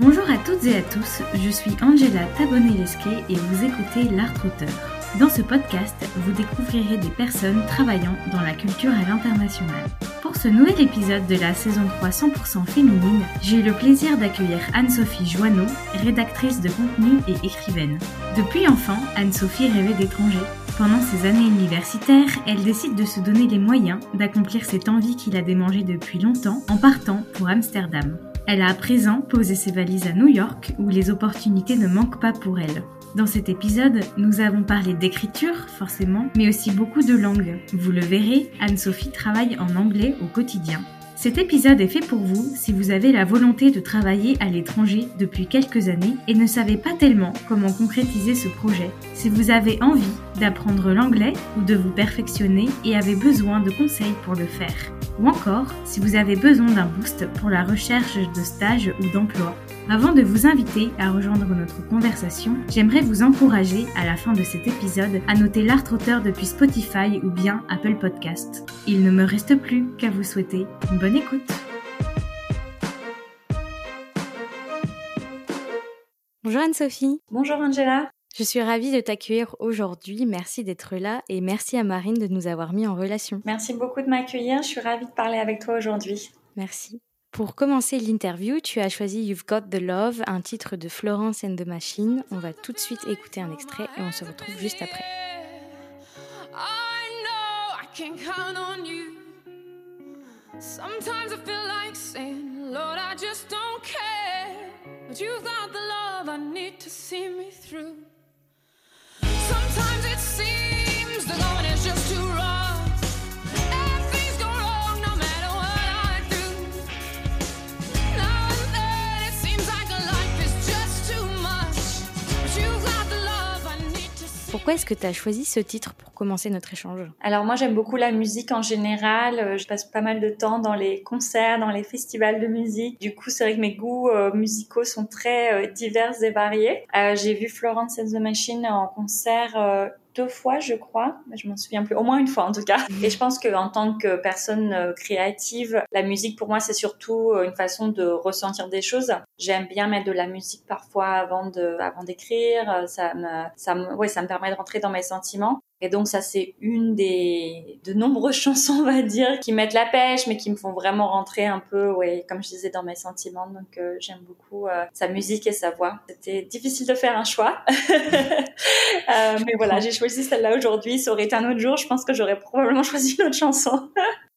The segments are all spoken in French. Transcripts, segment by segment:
Bonjour à toutes et à tous, je suis Angela Tabonelesque et vous écoutez L'Art Auteur. Dans ce podcast, vous découvrirez des personnes travaillant dans la culture à l'international. Pour ce nouvel épisode de la saison 3 100% féminine, j'ai eu le plaisir d'accueillir Anne-Sophie Joanneau, rédactrice de contenu et écrivaine. Depuis enfant, Anne-Sophie rêvait d'étranger. Pendant ses années universitaires, elle décide de se donner les moyens d'accomplir cette envie qu'il a démangée depuis longtemps en partant pour Amsterdam. Elle a à présent posé ses valises à New York où les opportunités ne manquent pas pour elle. Dans cet épisode, nous avons parlé d'écriture, forcément, mais aussi beaucoup de langues. Vous le verrez, Anne-Sophie travaille en anglais au quotidien. Cet épisode est fait pour vous si vous avez la volonté de travailler à l'étranger depuis quelques années et ne savez pas tellement comment concrétiser ce projet. Si vous avez envie d'apprendre l'anglais ou de vous perfectionner et avez besoin de conseils pour le faire. Ou encore si vous avez besoin d'un boost pour la recherche de stage ou d'emploi. Avant de vous inviter à rejoindre notre conversation, j'aimerais vous encourager à la fin de cet épisode à noter l'art auteur depuis Spotify ou bien Apple Podcast. Il ne me reste plus qu'à vous souhaiter une bonne écoute. Bonjour Anne-Sophie. Bonjour Angela. Je suis ravie de t'accueillir aujourd'hui. Merci d'être là et merci à Marine de nous avoir mis en relation. Merci beaucoup de m'accueillir. Je suis ravie de parler avec toi aujourd'hui. Merci. Pour commencer l'interview, tu as choisi You've Got the Love, un titre de Florence and the Machine. On va tout de suite écouter un extrait et on se retrouve juste après. Sometimes I feel like saying, Lord, I just don't care. But you've got the love I need to see me through. Pourquoi est-ce que tu as choisi ce titre pour commencer notre échange? Alors moi j'aime beaucoup la musique en général, euh, je passe pas mal de temps dans les concerts, dans les festivals de musique. Du coup c'est vrai que mes goûts euh, musicaux sont très euh, divers et variés. Euh, j'ai vu Florence and the Machine en concert euh, deux fois, je crois. Je m'en souviens plus. Au moins une fois, en tout cas. Et je pense que en tant que personne euh, créative, la musique, pour moi, c'est surtout euh, une façon de ressentir des choses. J'aime bien mettre de la musique parfois avant de, avant d'écrire. Ça me, ça me, ouais, ça me permet de rentrer dans mes sentiments. Et donc ça c'est une des de nombreuses chansons on va dire qui mettent la pêche mais qui me font vraiment rentrer un peu ouais comme je disais dans mes sentiments donc euh, j'aime beaucoup euh, sa musique et sa voix. C'était difficile de faire un choix. euh, mais voilà, j'ai choisi celle-là aujourd'hui, ça aurait été un autre jour, je pense que j'aurais probablement choisi une autre chanson.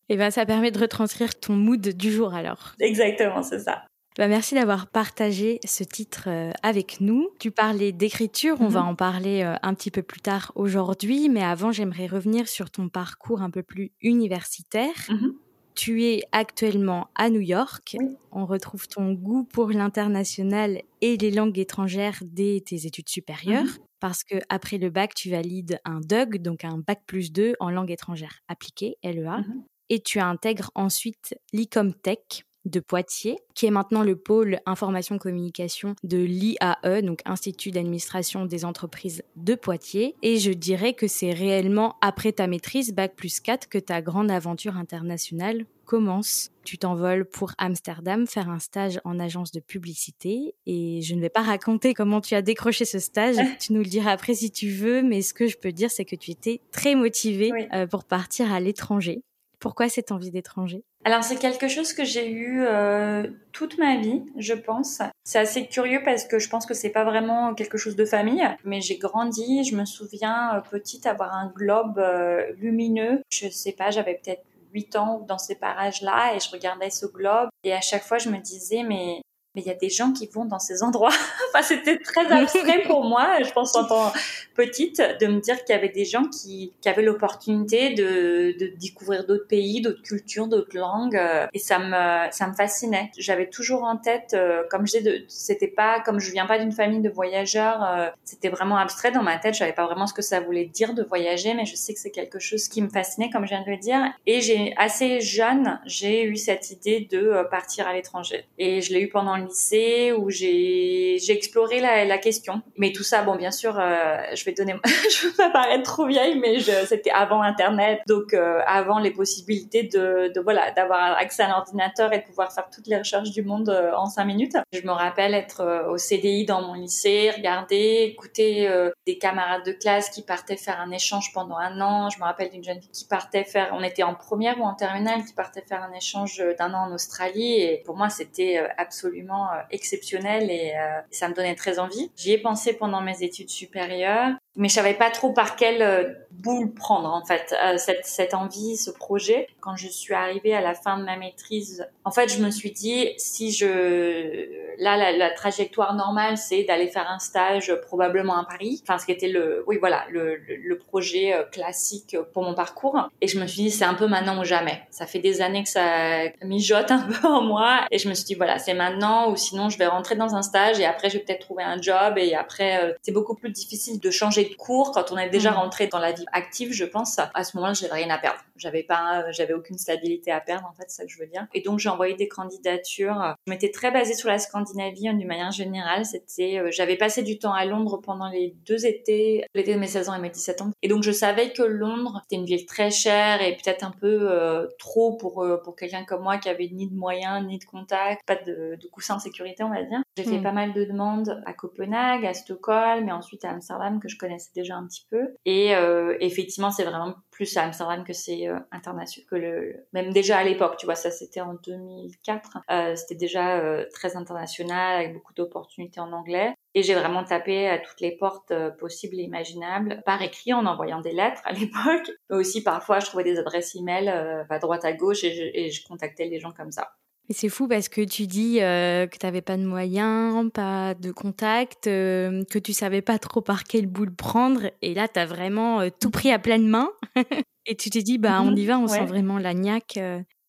Et ben ça permet de retranscrire ton mood du jour alors. Exactement, c'est ça. Bah, merci d'avoir partagé ce titre euh, avec nous. Tu parlais d'écriture, on Mhm. va en parler euh, un petit peu plus tard aujourd'hui, mais avant j'aimerais revenir sur ton parcours un peu plus universitaire. Mhm. Tu es actuellement à New York. Oui. On retrouve ton goût pour l'international et les langues étrangères dès tes études supérieures. Mhm. Parce que après le bac, tu valides un DUG, donc un bac plus 2 en langue étrangère appliquée, LEA. Mhm. Et tu intègres ensuite l'ICOMTech de Poitiers, qui est maintenant le pôle information communication de l'IAE, donc Institut d'administration des entreprises de Poitiers. Et je dirais que c'est réellement après ta maîtrise, Bac plus 4, que ta grande aventure internationale commence. Tu t'envoles pour Amsterdam faire un stage en agence de publicité et je ne vais pas raconter comment tu as décroché ce stage. tu nous le diras après si tu veux, mais ce que je peux dire, c'est que tu étais très motivée Oui. euh, pour partir à l'étranger. Pourquoi cette envie d'étranger? Alors c'est quelque chose que j'ai eu euh, toute ma vie, je pense. C'est assez curieux parce que je pense que c'est pas vraiment quelque chose de famille, mais j'ai grandi. Je me souviens euh, petite avoir un globe euh, lumineux. Je sais pas, j'avais peut-être 8 ans dans ces parages-là et je regardais ce globe et à chaque fois je me disais mais mais il y a des gens qui vont dans ces endroits. enfin, c'était très abstrait pour moi, je pense en tant petite, de me dire qu'il y avait des gens qui, qui avaient l'opportunité de, de découvrir d'autres pays, d'autres cultures, d'autres langues, euh, et ça me, ça me fascinait. J'avais toujours en tête, euh, comme je c'était pas, comme je viens pas d'une famille de voyageurs, euh, c'était vraiment abstrait dans ma tête. Je savais pas vraiment ce que ça voulait dire de voyager, mais je sais que c'est quelque chose qui me fascinait, comme je viens de le dire. Et j'ai assez jeune, j'ai eu cette idée de partir à l'étranger, et je l'ai eu pendant lycée où j'ai exploré la, question. Mais tout ça, bon, bien sûr, euh, je vais donner, je veux pas paraître trop vieille, mais c'était avant Internet, donc euh, avant les possibilités de, de voilà d'avoir accès à un ordinateur et de pouvoir faire toutes les recherches du monde euh, en cinq minutes. Je me rappelle être au CDI dans mon lycée, regarder, écouter des camarades de classe qui partaient faire un échange pendant un an. Je me rappelle d'une jeune fille qui partait faire, on était en première ou en terminale, qui partait faire un échange d'un an en Australie et pour moi c'était absolument exceptionnel et ça me donnait très envie. J'y ai pensé pendant mes études supérieures mais je savais pas trop par quelle euh, boule prendre en fait euh, cette, cette envie, ce projet. Quand je suis arrivée à la fin de ma maîtrise, en fait, je me suis dit si je là la, la trajectoire normale, c'est d'aller faire un stage probablement à Paris. Enfin, ce qui était le oui voilà le, le, projet euh, classique pour mon parcours. Et je me suis dit c'est un peu maintenant ou jamais. Ça fait des années que ça mijote un peu en moi et je me suis dit voilà c'est maintenant ou sinon je vais rentrer dans un stage et après je vais peut-être trouver un job et après c'est beaucoup plus difficile de changer de cours, quand on est déjà mm. rentré dans la vie active, je pense, à ce moment-là, j'avais rien à perdre. J'avais pas, j'avais aucune stabilité à perdre, en fait, c'est ça que je veux dire. Et donc, j'ai envoyé des candidatures. Je m'étais très basée sur la Scandinavie, d'une manière générale. C'était, euh, j'avais passé du temps à Londres pendant les deux étés, l'été de mes 16 ans et mes 17 ans. Et donc, je savais que Londres, c'était une ville très chère et peut-être un peu euh, trop pour, euh, pour quelqu'un comme moi qui avait ni de moyens, ni de contacts, pas de, de coussin de sécurité, on va dire. J'ai fait mm. pas mal de demandes à Copenhague, à Stockholm, mais ensuite à Amsterdam, que je connaissais déjà un petit peu. Et euh, effectivement, c'est vraiment plus à Amsterdam que c'est euh, international, que le même déjà à l'époque, tu vois, ça c'était en 2004, euh, c'était déjà très international avec beaucoup d'opportunités en anglais. Et j'ai vraiment tapé à toutes les portes possibles et imaginables, par écrit, en envoyant des lettres à l'époque, mais aussi parfois je trouvais des adresses email à droite à gauche et je contactais les gens comme ça. Et c'est fou parce que tu dis euh, que tu n'avais pas de moyens, pas de contact, euh, que tu savais pas trop par quelle boule prendre. Et là, tu as vraiment euh, tout pris à pleine main. et tu t'es dit, bah, on y va, on sent vraiment la niaque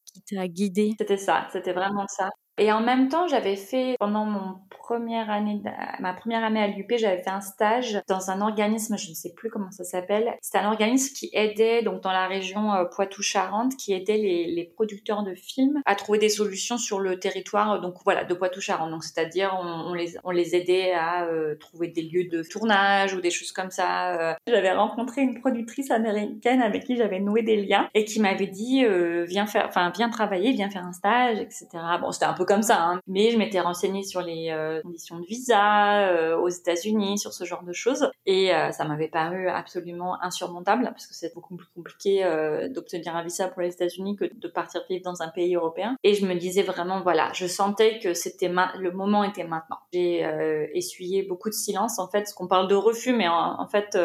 qui t'a guidé. C'était ça, c'était vraiment ça. Et en même temps, j'avais fait pendant mon première année, ma première année à l'UP, j'avais fait un stage dans un organisme, je ne sais plus comment ça s'appelle. C'est un organisme qui aidait donc dans la région euh, Poitou-Charentes, qui aidait les, producteurs de films à trouver des solutions sur le territoire donc voilà de Poitou-Charentes. Donc c'est-à-dire on, les aidait à euh, trouver des lieux de tournage ou des choses comme ça. Euh. J'avais rencontré une productrice américaine avec qui j'avais noué des liens et qui m'avait dit viens faire, enfin viens travailler, viens faire un stage, etc. Bon c'était un peu comme ça, hein. mais je m'étais renseignée sur les euh, conditions de visa euh, aux États-Unis, sur ce genre de choses, et euh, ça m'avait paru absolument insurmontable parce que c'est beaucoup plus compliqué d'obtenir un visa pour les États-Unis que de partir vivre dans un pays européen. Et je me disais vraiment, voilà, je sentais que c'était le moment était maintenant. J'ai essuyé beaucoup de silence en fait, ce qu'on parle de refus, mais en, fait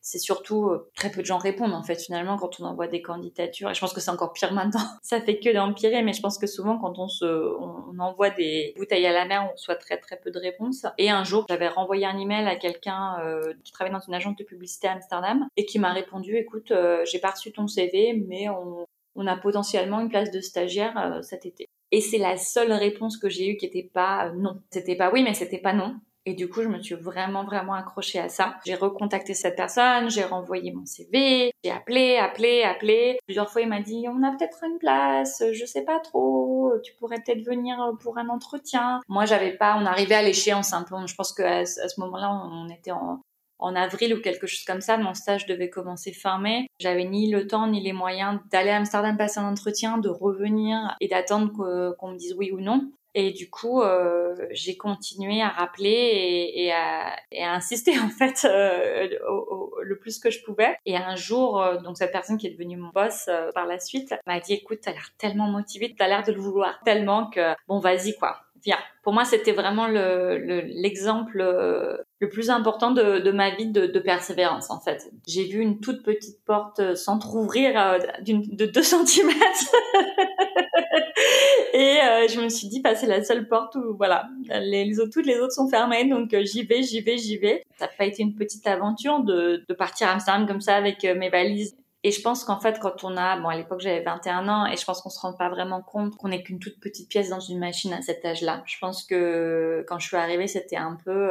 c'est surtout très peu de gens répondent en fait finalement quand on envoie des candidatures. Et je pense que c'est encore pire maintenant. ça fait que d'empirer, mais je pense que souvent quand on se envoie des bouteilles à la mer, on reçoit très très peu de réponses. Et un jour, j'avais renvoyé un email à quelqu'un euh, qui travaille dans une agence de publicité à Amsterdam et qui m'a répondu, écoute, euh, j'ai pas reçu ton CV, mais on, on a potentiellement une place de stagiaire euh, cet été. Et c'est la seule réponse que j'ai eue qui était pas non. C'était pas oui, mais c'était pas non. Et du coup, je me suis vraiment, vraiment accrochée à ça. J'ai recontacté cette personne, j'ai renvoyé mon CV, j'ai appelé, appelé, appelé. Plusieurs fois, il m'a dit, on a peut-être une place, je sais pas trop, tu pourrais peut-être venir pour un entretien. Moi, j'avais pas, on arrivait à l'échéance un peu. Je pense qu'à à ce moment-là, on était en avril ou quelque chose comme ça. Mon stage devait commencer fin mai. J'avais ni le temps ni les moyens d'aller à Amsterdam passer un entretien, de revenir et d'attendre qu'on me dise oui ou non. Et du coup, euh, j'ai continué à rappeler et, à, et, à, insister en fait euh, au, le plus que je pouvais. Et un jour, euh, donc cette personne qui est devenue mon boss euh, par la suite m'a dit "Écoute, t'as l'air tellement motivée, t'as l'air de le vouloir tellement que bon, vas-y quoi, viens." Pour moi, c'était vraiment l'exemple le, le, plus important de, de ma vie de, de, persévérance en fait. J'ai vu une toute petite porte s'entrouvrir de 2 cm Et euh, je me suis dit, bah, c'est la seule porte où, voilà, les, toutes les autres sont fermées, donc euh, j'y vais, j'y vais, j'y vais. Ça n'a pas été une petite aventure de, de partir à Amsterdam comme ça avec euh, mes valises. Et je pense qu'en fait, quand on a, bon, à l'époque, j'avais 21 ans, et je pense qu'on se rend pas vraiment compte qu'on n'est qu'une toute petite pièce dans une machine à cet âge-là. Je pense que quand je suis arrivée, c'était un peu,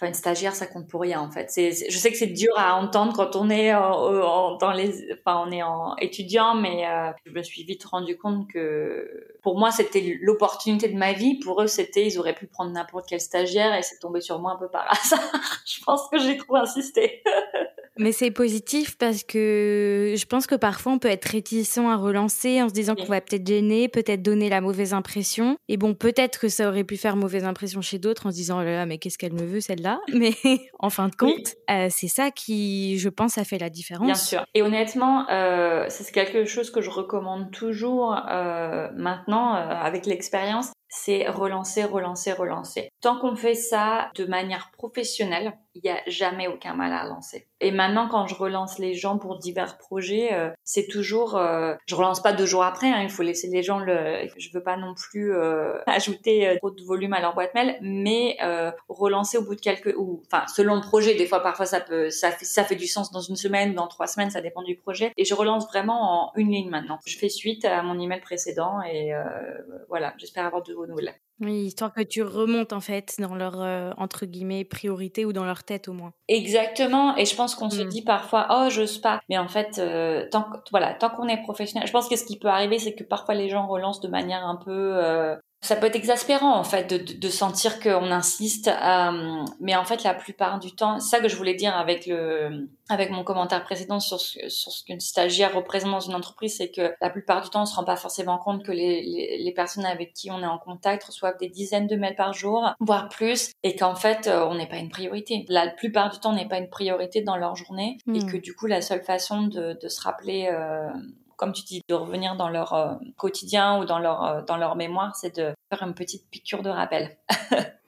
Enfin, une stagiaire, ça compte pour rien en fait. C'est, je sais que c'est dur à entendre quand on est en, dans les, enfin, on est en étudiant, mais euh, je me suis vite rendu compte que pour moi, c'était l'opportunité de ma vie. Pour eux, c'était, ils auraient pu prendre n'importe quel stagiaire et c'est tombé sur moi un peu par hasard. je pense que j'ai trop insisté. Mais c'est positif parce que je pense que parfois on peut être réticent à relancer en se disant qu'on va peut-être gêner, peut-être donner la mauvaise impression. Et bon, peut-être que ça aurait pu faire mauvaise impression chez d'autres en se disant oh là là, mais qu'est-ce qu'elle me veut celle-là? Mais en fin de compte, euh, c'est ça qui, je pense, a fait la différence. Bien sûr. Et honnêtement, euh, c'est quelque chose que je recommande toujours euh, maintenant avec l'expérience c'est relancer, relancer, relancer. Tant qu'on fait ça de manière professionnelle, il n'y a jamais aucun mal à lancer. Et maintenant, quand je relance les gens pour divers projets, euh, c'est toujours, euh, je relance pas deux jours après. Hein, il faut laisser les gens le. Je veux pas non plus euh, ajouter trop de volume à leur boîte mail, mais relancer au bout de quelques, ou enfin selon le projet. Des fois, parfois ça peut, ça fait, ça fait du sens dans une semaine, dans trois semaines, ça dépend du projet. Et je relance vraiment en une ligne maintenant. Je fais suite à mon email précédent et voilà. J'espère avoir de vos nouvelles. Oui, histoire que tu remontes en fait dans leur entre guillemets priorité ou dans leur tête au moins. Exactement. Et je pense qu'on se mm. dit parfois, oh, j'ose pas. Mais en fait, euh, tant, voilà, tant qu'on est professionnel, je pense que ce qui peut arriver, c'est que parfois les gens relancent de manière un peu euh, ça peut être exaspérant en fait de, de, sentir qu'on insiste, euh, mais en fait la plupart du temps, ça que je voulais dire avec le avec mon commentaire précédent sur ce, sur ce qu'une stagiaire représente dans une entreprise, c'est que la plupart du temps on se rend pas forcément compte que les, les, les, personnes avec qui on est en contact reçoivent des dizaines de mails par jour, voire plus, et qu'en fait euh, on n'est pas une priorité. La plupart du temps on n'est pas une priorité dans leur journée, et hmm. que du coup la seule façon de, de se rappeler euh, comme tu dis, de revenir dans leur euh, quotidien ou dans leur, euh, dans leur mémoire, c'est de faire une petite piqûre de rappel.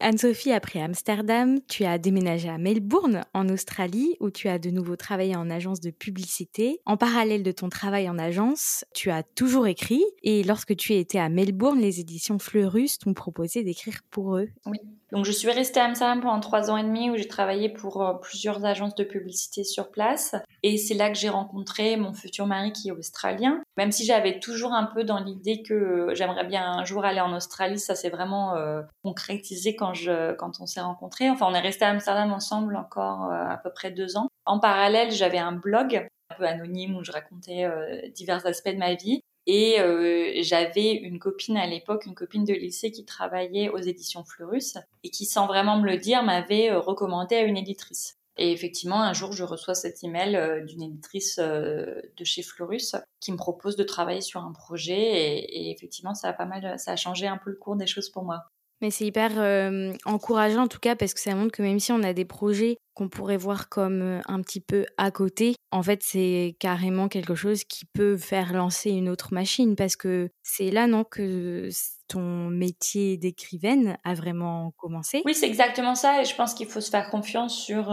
Anne-Sophie, après Amsterdam, tu as déménagé à Melbourne, en Australie, où tu as de nouveau travaillé en agence de publicité. En parallèle de ton travail en agence, tu as toujours écrit, et lorsque tu étais à Melbourne, les éditions Fleurus t'ont proposé d'écrire pour eux. Oui. Donc je suis restée à Amsterdam pendant trois ans et demi où j'ai travaillé pour euh, plusieurs agences de publicité sur place. Et c'est là que j'ai rencontré mon futur mari qui est australien. Même si j'avais toujours un peu dans l'idée que j'aimerais bien un jour aller en Australie, ça s'est vraiment euh, concrétisé quand, je, quand on s'est rencontrés. Enfin, on est resté à Amsterdam ensemble encore euh, à peu près deux ans. En parallèle, j'avais un blog un peu anonyme où je racontais divers aspects de ma vie. Et euh, j'avais une copine à l'époque, une copine de lycée qui travaillait aux éditions Fleurus et qui, sans vraiment me le dire, m'avait euh, recommandé à une éditrice. Et effectivement, un jour, je reçois cet email euh, d'une éditrice de chez Fleurus qui me propose de travailler sur un projet. Et, et, effectivement, ça a pas mal, ça a changé un peu le cours des choses pour moi. Mais c'est hyper encourageant en tout cas parce que ça montre que même si on a des projets qu'on pourrait voir comme un petit peu à côté, en fait c'est carrément quelque chose qui peut faire lancer une autre machine. Parce que c'est là non que ton métier d'écrivaine a vraiment commencé? Oui, c'est exactement ça et je pense qu'il faut se faire confiance sur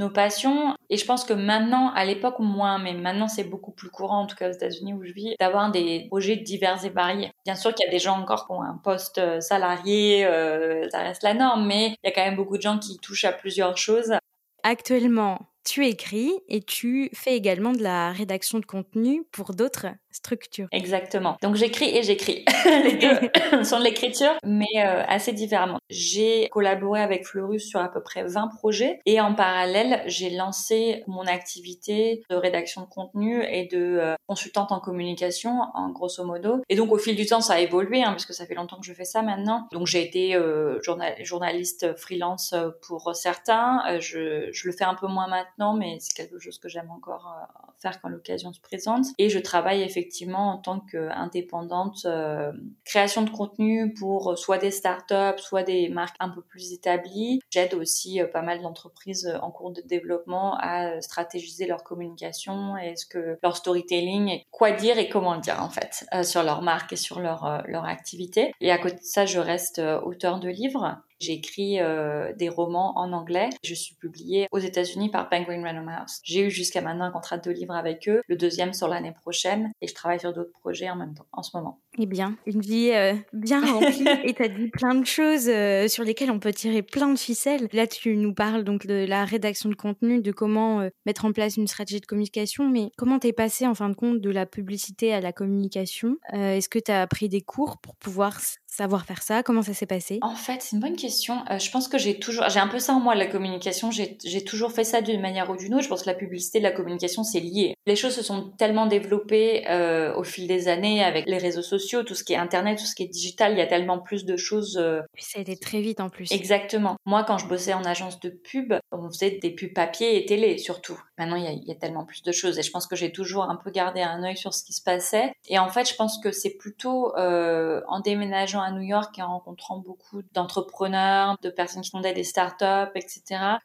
nos passions. Et je pense que maintenant, à l'époque moins, mais maintenant c'est beaucoup plus courant, en tout cas aux États-Unis où je vis, d'avoir des projets divers et variés. Bien sûr qu'il y a des gens encore qui ont un poste euh, salarié, euh, ça reste la norme, mais il y a quand même beaucoup de gens qui touchent à plusieurs choses. Actuellement, tu écris et tu fais également de la rédaction de contenu pour d'autres structure. Exactement. Donc j'écris et j'écris. les deux sont de l'écriture, mais euh, assez différemment. J'ai collaboré avec Fleurus sur à peu près 20 projets et en parallèle, j'ai lancé mon activité de rédaction de contenu et de euh, consultante en communication, en grosso modo. Et donc au fil du temps, ça a évolué, hein, parce que ça fait longtemps que je fais ça maintenant. Donc j'ai été euh, journaliste freelance pour certains. je, je, le fais un peu moins maintenant, mais c'est quelque chose que j'aime encore faire quand l'occasion se présente. Et je travaille effectivement en tant qu'indépendante euh, création de contenu pour soit des startups, soit des marques un peu plus établies. J'aide aussi euh, pas mal d'entreprises euh, en cours de développement à stratégiser leur communication et ce que leur storytelling, quoi dire et comment le dire en fait sur leur marque et sur leur leur activité. Et à côté de ça, je reste auteur de livres j'ai écrit euh, des romans en anglais. Je suis publiée aux États-Unis par Penguin Random House. J'ai eu jusqu'à maintenant un contrat de livres avec eux, le deuxième sur l'année prochaine, et je travaille sur d'autres projets en même temps, en ce moment. Eh bien, une vie euh, bien remplie et tu as dit plein de choses euh, sur lesquelles on peut tirer plein de ficelles. Là, tu nous parles donc de la rédaction de contenu, de comment euh, mettre en place une stratégie de communication, mais comment t'es passé en fin de compte de la publicité à la communication? Est-ce que tu as pris des cours pour pouvoir savoir faire ça? Comment ça s'est passé? En fait, c'est une bonne question. Euh, je pense que j'ai toujours, j'ai un peu ça en moi, la communication. J'ai toujours fait ça d'une manière ou d'une autre. Je pense que la publicité et la communication, c'est lié. Les choses se sont tellement développées euh, au fil des années avec les réseaux sociaux, tout ce qui est Internet, tout ce qui est digital. Il y a tellement plus de choses. Euh... ça a été très vite en plus. Exactement. Moi, quand je bossais en agence de pub, on faisait des pubs papier et télé surtout. Maintenant, il y a, il y a tellement plus de choses. Et je pense que j'ai toujours un peu gardé un œil sur ce qui se passait. Et en fait, je pense que c'est plutôt euh, en déménageant à New York et en rencontrant beaucoup d'entrepreneurs, de personnes qui fondaient des startups, etc.,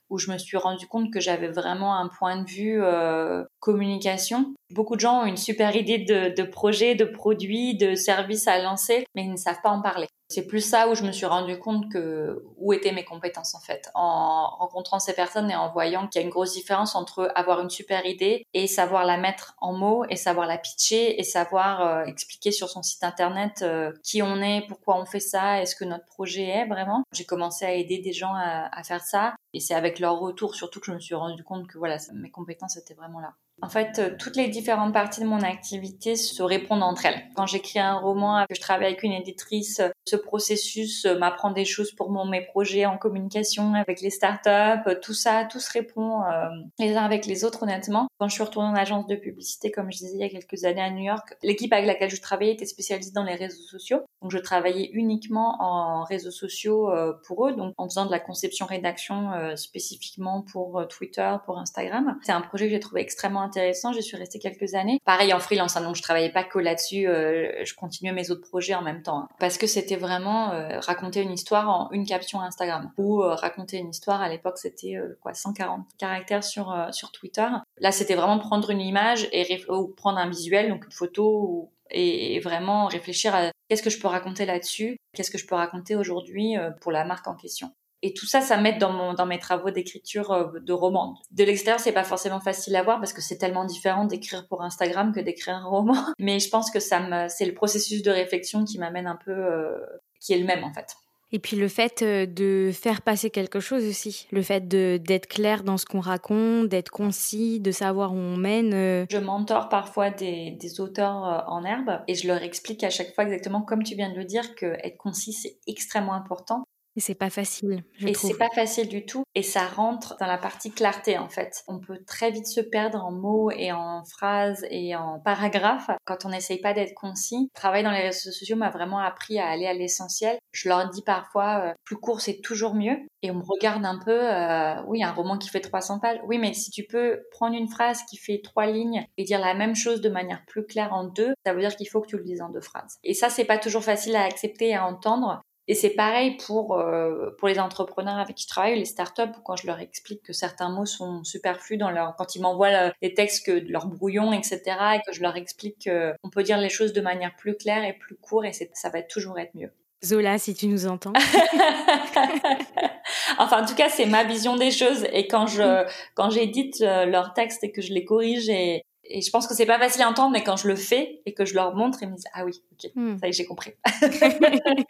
où je me suis rendu compte que j'avais vraiment un point de vue euh, communication. Beaucoup de gens ont une super idée de, de projet, de produit, de service à lancer, mais ils ne savent pas en parler. C'est plus ça où je me suis rendu compte que où étaient mes compétences en fait, en rencontrant ces personnes et en voyant qu'il y a une grosse différence entre avoir une super idée et savoir la mettre en mots et savoir la pitcher et savoir euh, expliquer sur son site internet euh, qui on est, pourquoi on fait ça, est-ce que notre projet est vraiment. J'ai commencé à aider des gens à, à faire ça et c'est avec leur retour surtout que je me suis rendu compte que voilà mes compétences étaient vraiment là. En fait, euh, toutes les différentes parties de mon activité se répondent entre elles. Quand j'écris un roman, que je travaille avec une éditrice, ce processus euh, m'apprend des choses pour mes projets en communication avec les startups, tout ça, tout se répond euh, les uns avec les autres honnêtement. Quand je suis retournée en agence de publicité, comme je disais il y a quelques années à New York, l'équipe avec laquelle je travaillais était spécialisée dans les réseaux sociaux. Donc je travaillais uniquement en réseaux sociaux pour eux, donc en faisant de la conception-rédaction spécifiquement pour Twitter, pour Instagram. C'est un projet que j'ai trouvé extrêmement intéressant. Je suis restée quelques années. Pareil en freelance, hein, donc je travaillais pas que là-dessus. Euh, je continuais mes autres projets en même temps. Hein. parce que c'était vraiment euh, raconter une histoire en une caption Instagram. Ou euh, raconter une histoire, à l'époque, c'était quoi 140 caractères sur, sur Twitter. Là, c'était vraiment prendre une image et ou prendre un visuel, donc une photo, et, et vraiment réfléchir à qu'est-ce que je peux raconter là-dessus, qu'est-ce que je peux raconter aujourd'hui pour la marque en question. Et tout ça, ça m'aide dans, mon, dans mes travaux d'écriture euh, de roman. De l'extérieur, c'est pas forcément facile à voir parce que c'est tellement différent d'écrire pour Instagram que d'écrire un roman. Mais je pense que ça me, c'est le processus de réflexion qui m'amène un peu, euh, qui est le même en fait. Et puis le fait euh, de faire passer quelque chose aussi, le fait d'être clair dans ce qu'on raconte, d'être concis, de savoir où on mène. Je mentor parfois des, des auteurs en herbe et je leur explique à chaque fois exactement comme tu viens de le dire que être concis c'est extrêmement important et c'est pas facile. Je et c'est pas facile du tout. Et ça rentre dans la partie clarté en fait. On peut très vite se perdre en mots et en phrases et en paragraphes quand on n'essaye pas d'être concis. Le travail dans les réseaux sociaux m'a vraiment appris à aller à l'essentiel. Je leur dis parfois euh, plus court c'est toujours mieux. Et on me regarde un peu. Euh, oui, un roman qui fait 300 pages. Oui, mais si tu peux prendre une phrase qui fait trois lignes et dire la même chose de manière plus claire en deux, ça veut dire qu'il faut que tu le dises en deux phrases. Et ça, c'est pas toujours facile à accepter et à entendre. Et c'est pareil pour, euh, pour les entrepreneurs avec qui je travaille, les startups, quand je leur explique que certains mots sont superflus dans leur, quand ils m'envoient les textes que leur brouillon, etc., et que je leur explique qu'on peut dire les choses de manière plus claire et plus courte, et ça va toujours être mieux. Zola, si tu nous entends. enfin, en tout cas, c'est ma vision des choses. Et quand je, quand j'édite euh, leurs textes et que je les corrige et, et je pense que c'est pas facile à entendre, mais quand je le fais et que je leur montre, ils me disent ah oui, ok, hmm. ça y est, j'ai compris.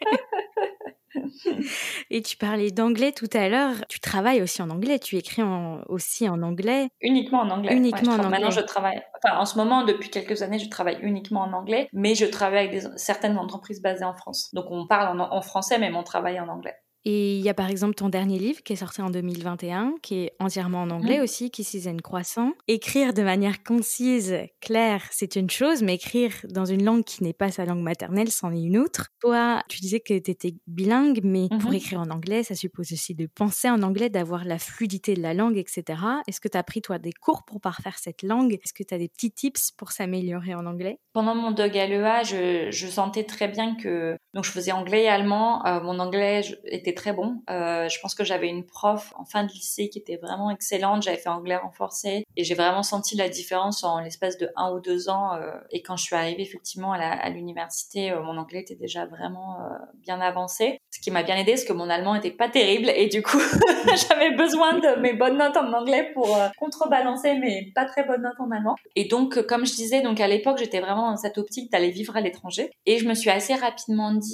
Et tu parlais d'anglais tout à l'heure. Tu travailles aussi en anglais. Tu écris aussi en anglais. Uniquement en anglais. Uniquement en anglais. Maintenant, je travaille. Enfin, en ce moment, depuis quelques années, je travaille uniquement en anglais, mais je travaille avec certaines entreprises basées en France. Donc, on parle en, en français, mais mon travail en anglais. Et il y a par exemple ton dernier livre qui est sorti en 2021, qui est entièrement en anglais mmh. aussi, qui Season Croissant. Écrire de manière concise, claire, c'est une chose, mais écrire dans une langue qui n'est pas sa langue maternelle, c'en est une autre. Toi, tu disais que tu étais bilingue, mais pour mmh écrire en anglais, ça suppose aussi de penser en anglais, d'avoir la fluidité de la langue, etc. Est-ce que tu as pris, toi, des cours pour parfaire cette langue? Est-ce que tu as des petits tips pour s'améliorer en anglais? Pendant mon dog à l'EA, je, je, sentais très bien que... Donc, je faisais anglais et allemand. Euh, mon anglais était très bon. Euh, je pense que j'avais une prof en fin de lycée qui était vraiment excellente. J'avais fait anglais renforcé et j'ai vraiment senti la différence en l'espace de un ou deux ans. Euh, et quand je suis arrivée effectivement à l'université, mon anglais était déjà vraiment bien avancé. Ce qui m'a bien aidé parce que mon allemand était pas terrible et du coup j'avais besoin de mes bonnes notes en anglais pour contrebalancer mes pas très bonnes notes en allemand. Et donc comme je disais, donc à l'époque j'étais vraiment dans cette optique d'aller vivre à l'étranger et je me suis assez rapidement dit,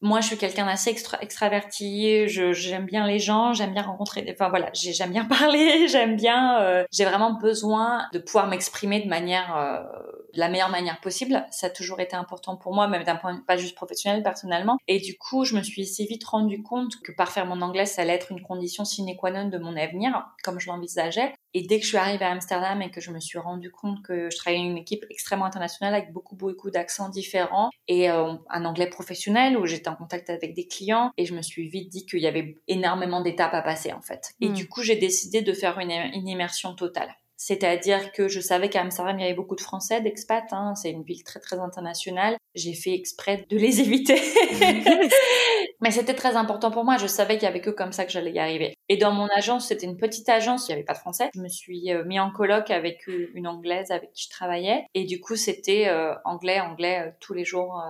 moi je suis quelqu'un d'assez extra extraverti, j'aime bien les gens, j'aime bien rencontrer, enfin voilà, j'aime bien parler, j'aime bien, euh, j'ai vraiment besoin de pouvoir m'exprimer de manière euh, de la meilleure manière possible. Ça a toujours été important pour moi, même d'un point pas juste professionnel, personnellement. Et du coup, je me suis assez vite rendu compte que parfaire mon anglais, ça allait être une condition sine qua non de mon avenir, comme je l'envisageais. Et dès que je suis arrivée à Amsterdam et que je me suis rendu compte que je travaillais une équipe extrêmement internationale avec beaucoup, beaucoup d'accents différents et euh, un anglais professionnel où j'étais en contact avec des clients et je me suis vite dit qu'il y avait énormément d'étapes à passer, en fait. Et hmm. du coup, j'ai décidé de faire une, une immersion totale. C'est-à-dire que je savais qu'à Amsterdam, il y avait beaucoup de Français, d'expats. Hein. C'est une ville très, très internationale. J'ai fait exprès de les éviter. Mais c'était très important pour moi. Je savais avait que comme ça que j'allais y arriver. Et dans mon agence, c'était une petite agence. Il n'y avait pas de Français. Je me suis euh, mis en colloque avec une Anglaise avec qui je travaillais. Et du coup, c'était euh, anglais, anglais euh, tous les jours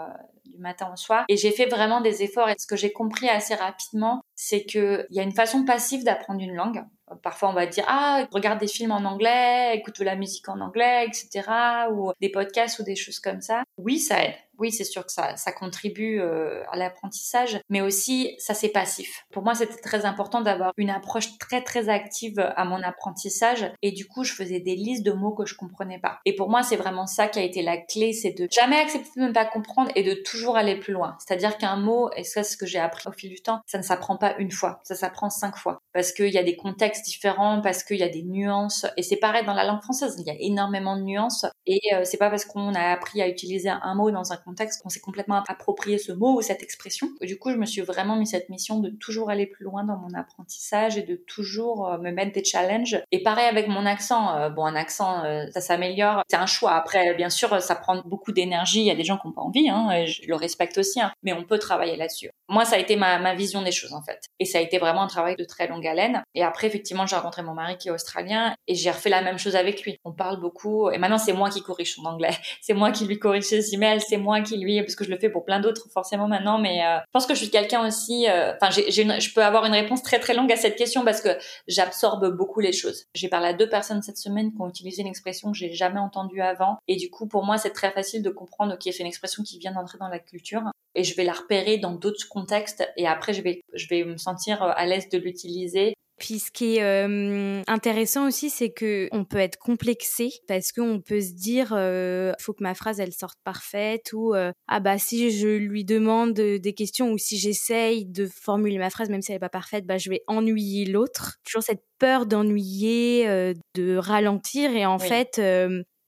du matin au soir. Et j'ai fait vraiment des efforts. Et ce que j'ai compris assez rapidement, c'est qu'il y a une façon passive d'apprendre une langue. Parfois, on va dire ah regarde des films en anglais, écoute de la musique en anglais, etc. ou des podcasts ou des choses comme ça. Oui, ça aide oui, c'est sûr que ça, ça contribue euh, à l'apprentissage, mais aussi ça c'est passif. Pour moi, c'était très important d'avoir une approche très très active à mon apprentissage et du coup, je faisais des listes de mots que je comprenais pas. Et pour moi, c'est vraiment ça qui a été la clé, c'est de jamais accepter de ne pas comprendre et de toujours aller plus loin. C'est-à-dire qu'un mot, et ça c'est ce que j'ai appris au fil du temps, ça ne s'apprend pas une fois, ça s'apprend cinq fois parce qu'il y a des contextes différents, parce qu'il y a des nuances et c'est pareil dans la langue française, il y a énormément de nuances et euh, c'est pas parce qu'on a appris à utiliser un mot dans un contexte qu'on s'est complètement approprié ce mot ou cette expression. du coup, je me suis vraiment mis cette mission de toujours aller plus loin dans mon apprentissage et de toujours euh, me mettre des challenges. Et pareil avec mon accent. Euh, bon, un accent, euh, ça s'améliore. C'est un choix. Après, bien sûr, ça prend beaucoup d'énergie. Il y a des gens qui n'ont pas envie, hein, je le respecte aussi, hein, mais on peut travailler là-dessus. Moi, ça a été ma, ma vision des choses, en fait. Et ça a été vraiment un travail de très longue haleine. Et après, effectivement, j'ai rencontré mon mari qui est australien et j'ai refait la même chose avec lui. On parle beaucoup. Et maintenant, c'est moi qui corrige son anglais. C'est moi qui lui corrige ses emails. C'est moi qui lui, parce que je le fais pour plein d'autres forcément maintenant, mais euh, je pense que je suis quelqu'un aussi, euh, enfin, je peux avoir une réponse très très longue à cette question parce que j'absorbe beaucoup les choses. J'ai parlé à deux personnes cette semaine qui ont utilisé une expression que j'ai jamais entendue avant, et du coup, pour moi, c'est très facile de comprendre, ok, c'est une expression qui vient d'entrer dans la culture, et je vais la repérer dans d'autres contextes, et après, je vais, je vais me sentir à l'aise de l'utiliser puis ce qui est euh, intéressant aussi, c'est que on peut être complexé parce qu'on peut se dire, euh, faut que ma phrase elle sorte parfaite ou euh, ah bah si je lui demande des questions ou si j'essaye de formuler ma phrase même si elle est pas parfaite, bah je vais ennuyer l'autre. Toujours cette peur d'ennuyer, euh, de ralentir et en fait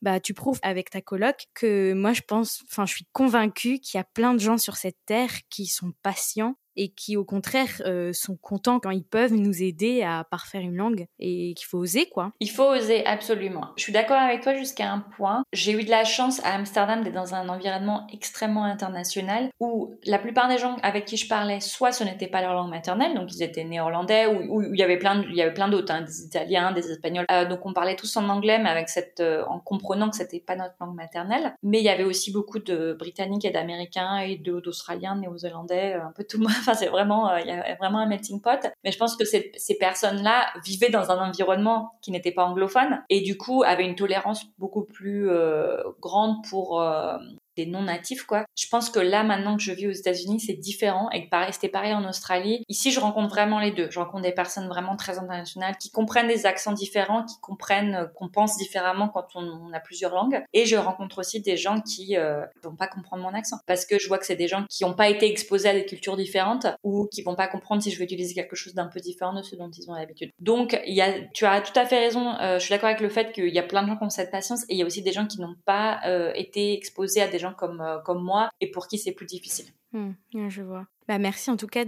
bah tu prouves avec ta coloc que moi je pense, enfin je suis convaincue qu'il y a plein de gens sur cette terre qui sont patients et qui au contraire euh, sont contents quand ils peuvent nous aider à parfaire une langue et qu'il faut oser quoi. Il faut oser absolument. Je suis d'accord avec toi jusqu'à un point. J'ai eu de la chance à Amsterdam d'être dans un environnement extrêmement international où la plupart des gens avec qui je parlais, soit ce n'était pas leur langue maternelle, donc ils étaient néerlandais ou, il y avait plein, il y avait plein d'autres, hein, des Italiens, des Espagnols. Euh, donc on parlait tous en anglais, mais avec cette, euh, en comprenant que c'était pas notre langue maternelle. Mais il y avait aussi beaucoup de Britanniques et d'Américains et d'Australiens, Néo-Zélandais, un peu tout le monde. C'est vraiment, euh, il y a vraiment un melting pot. Mais je pense que ces, ces personnes-là vivaient dans un environnement qui n'était pas anglophone et du coup avaient une tolérance beaucoup plus euh, grande pour euh, des non natifs quoi. Je pense que là maintenant que je vis aux États-Unis, c'est différent et que pareil, c'était pareil en Australie. Ici, je rencontre vraiment les deux. Je rencontre des personnes vraiment très internationales qui comprennent des accents différents, qui comprennent euh, qu'on pense différemment quand on, a plusieurs langues. Et je rencontre aussi des gens qui euh, vont pas comprendre mon accent parce que je vois que c'est des gens qui n'ont pas été exposés à des cultures différentes ou qui vont pas comprendre si je vais utiliser quelque chose d'un peu différent de ce dont ils ont l'habitude. Donc, il y a, tu as tout à fait raison. Euh, je suis d'accord avec le fait qu'il y a plein de gens qui ont cette patience et il y a aussi des gens qui n'ont pas euh, été exposés à des gens comme, euh, comme moi et pour qui c'est plus difficile. Hmm, je vois. Bah merci en tout cas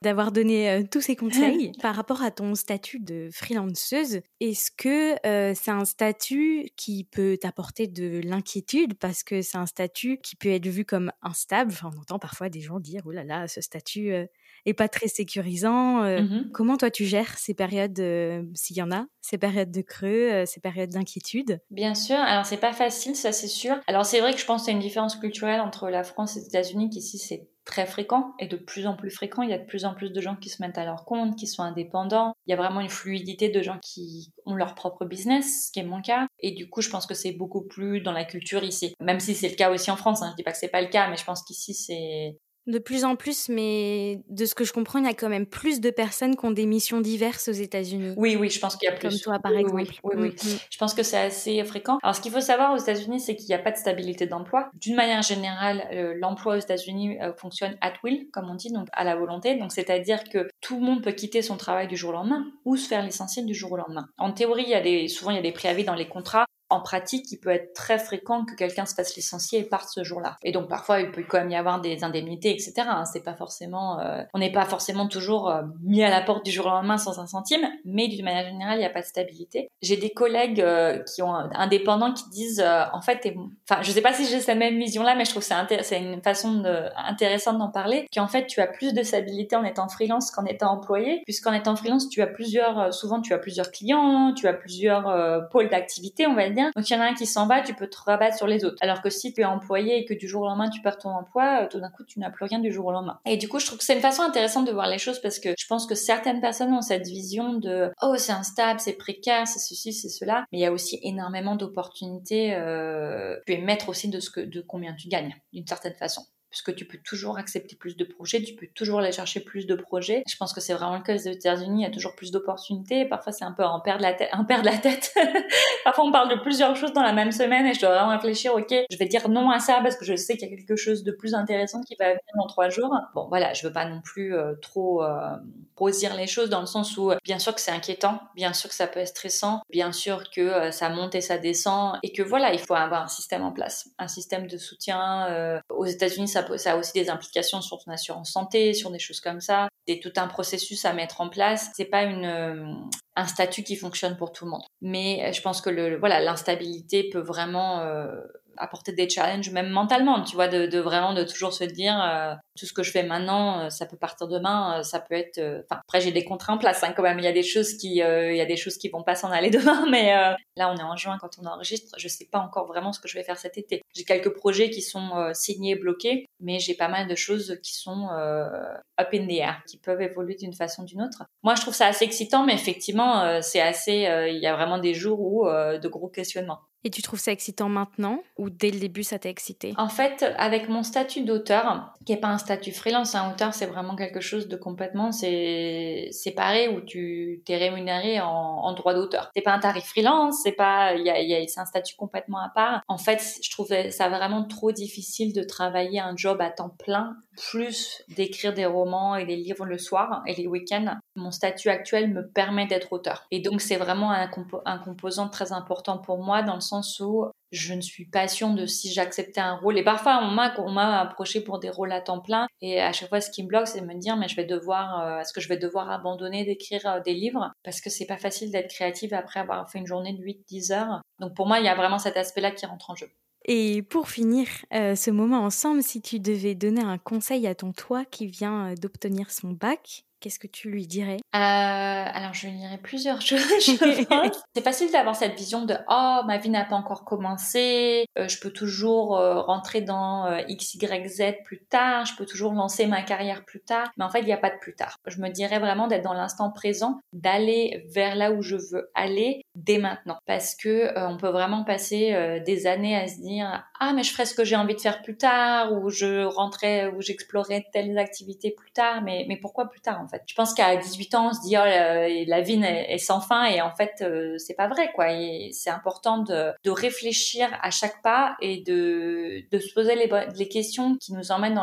d'avoir donné euh, tous ces conseils. Par rapport à ton statut de freelanceuse, est-ce que euh, c'est un statut qui peut t'apporter de l'inquiétude? Parce que c'est un statut qui peut être vu comme instable enfin, On entend parfois des gens dire « Oh là là, ce statut est pas très sécurisant. Mmh comment toi tu gères ces périodes, s'il y en a, ces périodes de creux, ces périodes d'inquiétude? Bien sûr. Alors c'est pas facile, ça c'est sûr. Alors c'est vrai que je pense qu'il y a une différence culturelle entre la France et les États-Unis, qu'ici c'est très fréquent et de plus en plus fréquent. Il y a de plus en plus de gens qui se mettent à leur compte, qui sont indépendants. Il y a vraiment une fluidité de gens qui ont leur propre business, ce qui est mon cas. Et du coup, je pense que c'est beaucoup plus dans la culture ici. Même si c'est le cas aussi en France. Hein. Je dis pas que c'est pas le cas, mais je pense qu'ici, c'est de plus en plus, mais de ce que je comprends, il y a quand même plus de personnes qui ont des missions diverses aux États-Unis. Oui, oui, je pense qu'il y a plus. Comme toi, par exemple. Oui, oui, oui. Mm, mm. Je pense que c'est assez fréquent. Alors, ce qu'il faut savoir aux États-Unis, c'est qu'il n'y a pas de stabilité d'emploi. D'une manière générale, euh, l'emploi aux États-Unis euh, fonctionne at will, comme on dit, donc à la volonté. Donc, c'est-à-dire que tout le monde peut quitter son travail du jour au lendemain ou se faire licencier du jour au lendemain. En théorie, il y a des, souvent, il y a des préavis dans les contrats en pratique, il peut être très fréquent que quelqu'un se fasse licencier et parte ce jour-là. Et donc parfois, il peut quand même y avoir des indemnités, etc. Hein. C'est pas forcément, euh, on n'est pas forcément toujours euh, mis à la porte du jour au lendemain sans un centime, mais d'une manière générale, il n'y a pas de stabilité. J'ai des collègues euh, qui ont indépendants qui disent, en fait, enfin, je sais pas si j'ai cette même vision-là, mais je trouve que c'est c'est une façon de, intéressante d'en parler, qu'en fait, tu as plus de stabilité en étant freelance qu'en étant employé, puisqu'en étant freelance, tu as plusieurs, souvent, tu as plusieurs clients, tu as plusieurs pôles d'activité, on va dire donc il y en a un qui s'en va, tu peux te rabattre sur les autres. Alors que si tu es employé et que du jour au lendemain tu perds ton emploi, euh, tout d'un coup tu n'as plus rien du jour au lendemain. Et du coup, je trouve que c'est une façon intéressante de voir les choses parce que je pense que certaines personnes ont cette vision de oh c'est instable, c'est précaire, c'est ceci, c'est cela. Mais il y a aussi énormément d'opportunités. Euh, tu es maître aussi de ce que de combien tu gagnes d'une certaine façon puisque tu peux toujours accepter plus de projets, tu peux toujours aller chercher plus de projets. Je pense que c'est vraiment le cas aux États-Unis, il y a toujours plus d'opportunités. Parfois, c'est un peu en perdre la tête. En perdre la tête. Parfois, on parle de plusieurs choses dans la même semaine et je dois vraiment réfléchir, ok, je vais dire non à ça parce que je sais qu'il y a quelque chose de plus intéressant qui va venir dans trois jours. Bon, voilà, je veux pas non plus euh, trop euh, les choses dans le sens où, bien sûr que c'est inquiétant, bien sûr que ça peut être stressant, bien sûr que euh, ça monte et ça descend et que voilà, il faut avoir un système en place, un système de soutien. Euh, aux États-Unis, ça ça a aussi des implications sur ton assurance santé, sur des choses comme ça. C'est tout un processus à mettre en place. C'est pas une, euh, un statut qui fonctionne pour tout le monde. Mais je pense que le, voilà, l'instabilité peut vraiment euh, apporter des challenges, même mentalement, tu vois, de, de vraiment de toujours se dire euh, tout ce que je fais maintenant, euh, ça peut partir demain, euh, ça peut être. Enfin, après j'ai des contrats en place hein, quand même. Il y a des choses qui, il y a des choses qui vont pas s'en aller demain, mais là on est en juin quand on enregistre, je sais pas encore vraiment ce que je vais faire cet été. J'ai quelques projets qui sont signés, bloqués, mais j'ai pas mal de choses qui sont up in the air, qui peuvent évoluer d'une façon ou d'une autre. Moi je trouve ça assez excitant, mais effectivement c'est assez. Il y a vraiment des jours où de gros questionnements. Et tu trouves ça excitant maintenant ou dès le début ça t'a excité? En fait, avec mon statut d'auteur, qui est pas un statut freelance, un auteur c'est vraiment quelque chose de complètement séparé où tu t'es rémunéré en, droit d'auteur. C'est pas un tarif freelance, c'est pas y a, y a un statut complètement à part. En fait, je trouvais ça vraiment trop difficile de travailler un job à temps plein plus d'écrire des romans et des livres le soir et les week-ends. Mon statut actuel me permet d'être auteur. Et donc c'est vraiment un composant très important pour moi dans le sens où je ne suis pas sûre de si j'acceptais un rôle. Et parfois, on m'a, on m'a approché pour des rôles à temps plein. Et à chaque fois, ce qui me bloque, c'est de me dire, mais je vais devoir, euh, est-ce que je vais devoir abandonner d'écrire euh, des livres? Parce que c'est pas facile d'être créative après avoir fait une journée de 8-10 heures. Donc pour moi, il y a vraiment cet aspect-là qui rentre en jeu. Et pour finir euh, ce moment ensemble, si tu devais donner un conseil à ton toi qui vient d'obtenir son bac, qu'est-ce que tu lui dirais? Euh, Alors, je lui dirais plusieurs choses, je pense. c'est facile d'avoir cette vision de « Oh, ma vie n'a pas encore commencé, euh, je peux toujours euh, rentrer dans X, Y, Z plus tard, je peux toujours lancer ma carrière plus tard. » Mais en fait, il n'y a pas de plus tard. Je me dirais vraiment d'être dans l'instant présent, d'aller vers là où je veux aller dès maintenant. Parce que on peut vraiment passer des années à se dire « Ah, mais je ferai ce que j'ai envie de faire plus tard, ou je rentrerai, ou j'explorerai telles activités plus tard. » Mais, mais pourquoi plus tard Je pense qu'à 18 ans, on se dit oh la, vie est, sans fin et en fait euh, c'est pas vrai quoi. C'est important de, réfléchir à chaque pas et de, se poser les, questions qui nous emmènent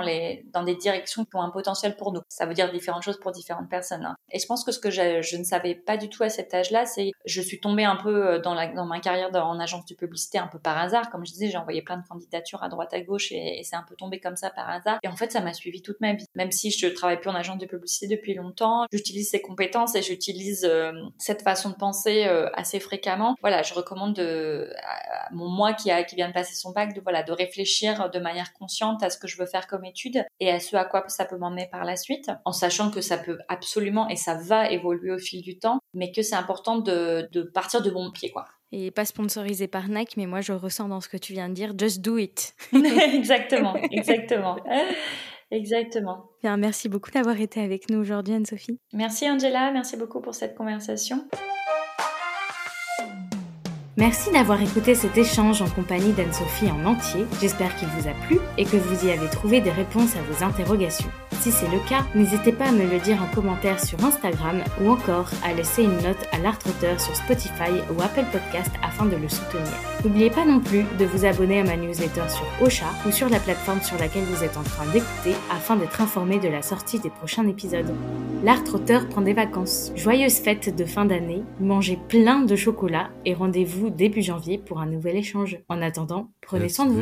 dans des directions qui ont un potentiel pour nous. Ça veut dire différentes choses pour différentes personnes. Hein. Et je pense que ce que je, ne savais pas du tout à cet âge-là, c'est je suis tombée un peu euh, dans ma carrière en agence de publicité un peu par hasard. Comme je disais, j'ai envoyé plein de candidatures à droite à gauche et, et c'est un peu tombé comme ça par hasard. Et en fait, ça m'a suivi toute ma vie. Même si je travaille plus en agence de publicité depuis longtemps. J'utilise ces compétences et j'utilise euh, cette façon de penser euh, assez fréquemment. Voilà, je recommande de, à mon moi qui, a, qui vient de passer son bac de, voilà, de réfléchir de manière consciente à ce que je veux faire comme étude et à ce à quoi ça peut m'emmener par la suite, en sachant que ça peut absolument et ça va évoluer au fil du temps, mais que c'est important de, de partir de bon pied, quoi et pas sponsorisé par Nike, mais moi je ressens dans ce que tu viens de dire, just do it. exactement, exactement. Exactement. Bien, merci beaucoup d'avoir été avec nous aujourd'hui, Anne-Sophie. Merci Angela, merci beaucoup pour cette conversation. Merci d'avoir écouté cet échange en compagnie d'Anne-Sophie en entier. J'espère qu'il vous a plu et que vous y avez trouvé des réponses à vos interrogations. Si c'est le cas, n'hésitez pas à me le dire en commentaire sur Instagram ou encore à laisser une note à l'art-auteur sur Spotify ou Apple Podcast afin de le soutenir. N'oubliez pas non plus de vous abonner à ma newsletter sur Ocha ou sur la plateforme sur laquelle vous êtes en train d'écouter afin d'être informé de la sortie des prochains épisodes. L'art-auteur prend des vacances. Joyeuses fêtes de fin d'année, mangez plein de chocolat et début janvier pour un nouvel échange. En attendant, prenez soin de vous.